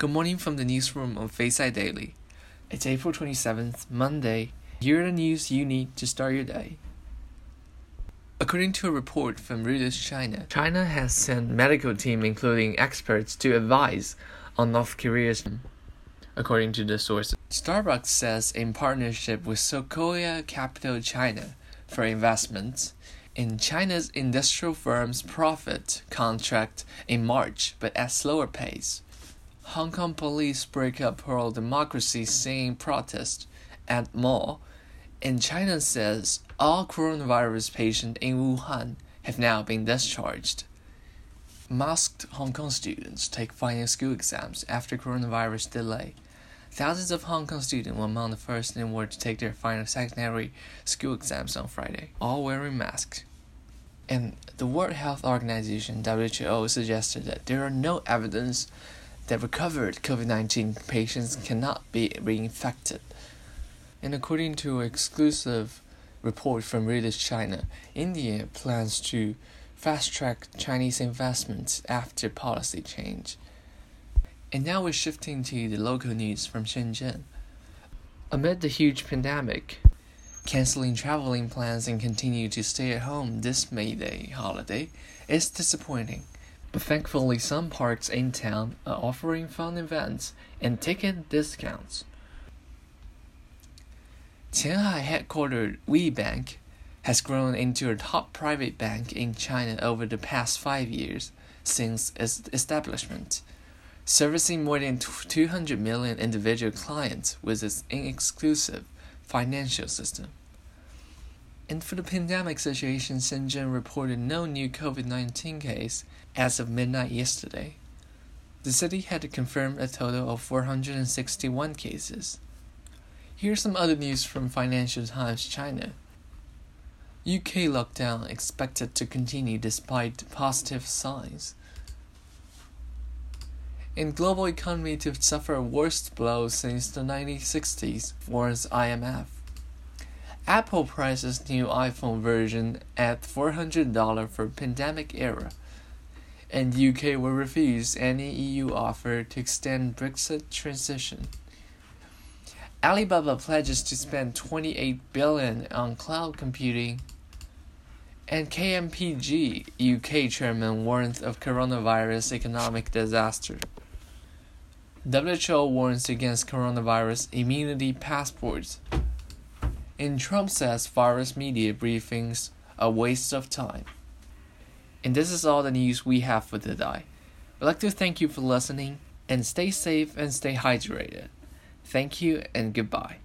Good morning from the newsroom of Fayside Daily. It's April 27th, Monday. Here are the news you need to start your day. According to a report from Reuters China, China has sent medical team including experts to advise on North Korea's according to the source. Starbucks says in partnership with Sequoia Capital China for investments in China's industrial firm's profit contract in March, but at slower pace. Hong Kong police break up pro democracy scene protest at mall, and China says all coronavirus patients in Wuhan have now been discharged. Masked Hong Kong students take final school exams after coronavirus delay. Thousands of Hong Kong students were among the first in the world to take their final secondary school exams on Friday, all wearing masks. And the World Health Organization WHO suggested that there are no evidence that recovered COVID 19 patients cannot be reinfected. And according to an exclusive report from Reuters China, India plans to fast track Chinese investments after policy change. And now we're shifting to the local news from Shenzhen. Amid the huge pandemic, canceling traveling plans and continue to stay at home this May Day holiday is disappointing. But thankfully, some parks in town are offering fun events and ticket discounts. Qianhai headquartered WeBank has grown into a top private bank in China over the past five years since its establishment, servicing more than 200 million individual clients with its exclusive financial system. And for the pandemic situation, Shenzhen reported no new COVID 19 case as of midnight yesterday. The city had confirmed a total of 461 cases. Here's some other news from Financial Times China. UK lockdown expected to continue despite positive signs. In global economy to suffer worst blow since the 1960s, warns IMF. Apple prices new iPhone version at $400 for pandemic era. And UK will refuse any EU offer to extend Brexit transition. Alibaba pledges to spend 28 billion on cloud computing. And KMPG UK chairman warns of coronavirus economic disaster. WHO warns against coronavirus immunity passports. And Trump says virus media briefings a waste of time. And this is all the news we have for today. We'd like to thank you for listening and stay safe and stay hydrated. Thank you and goodbye.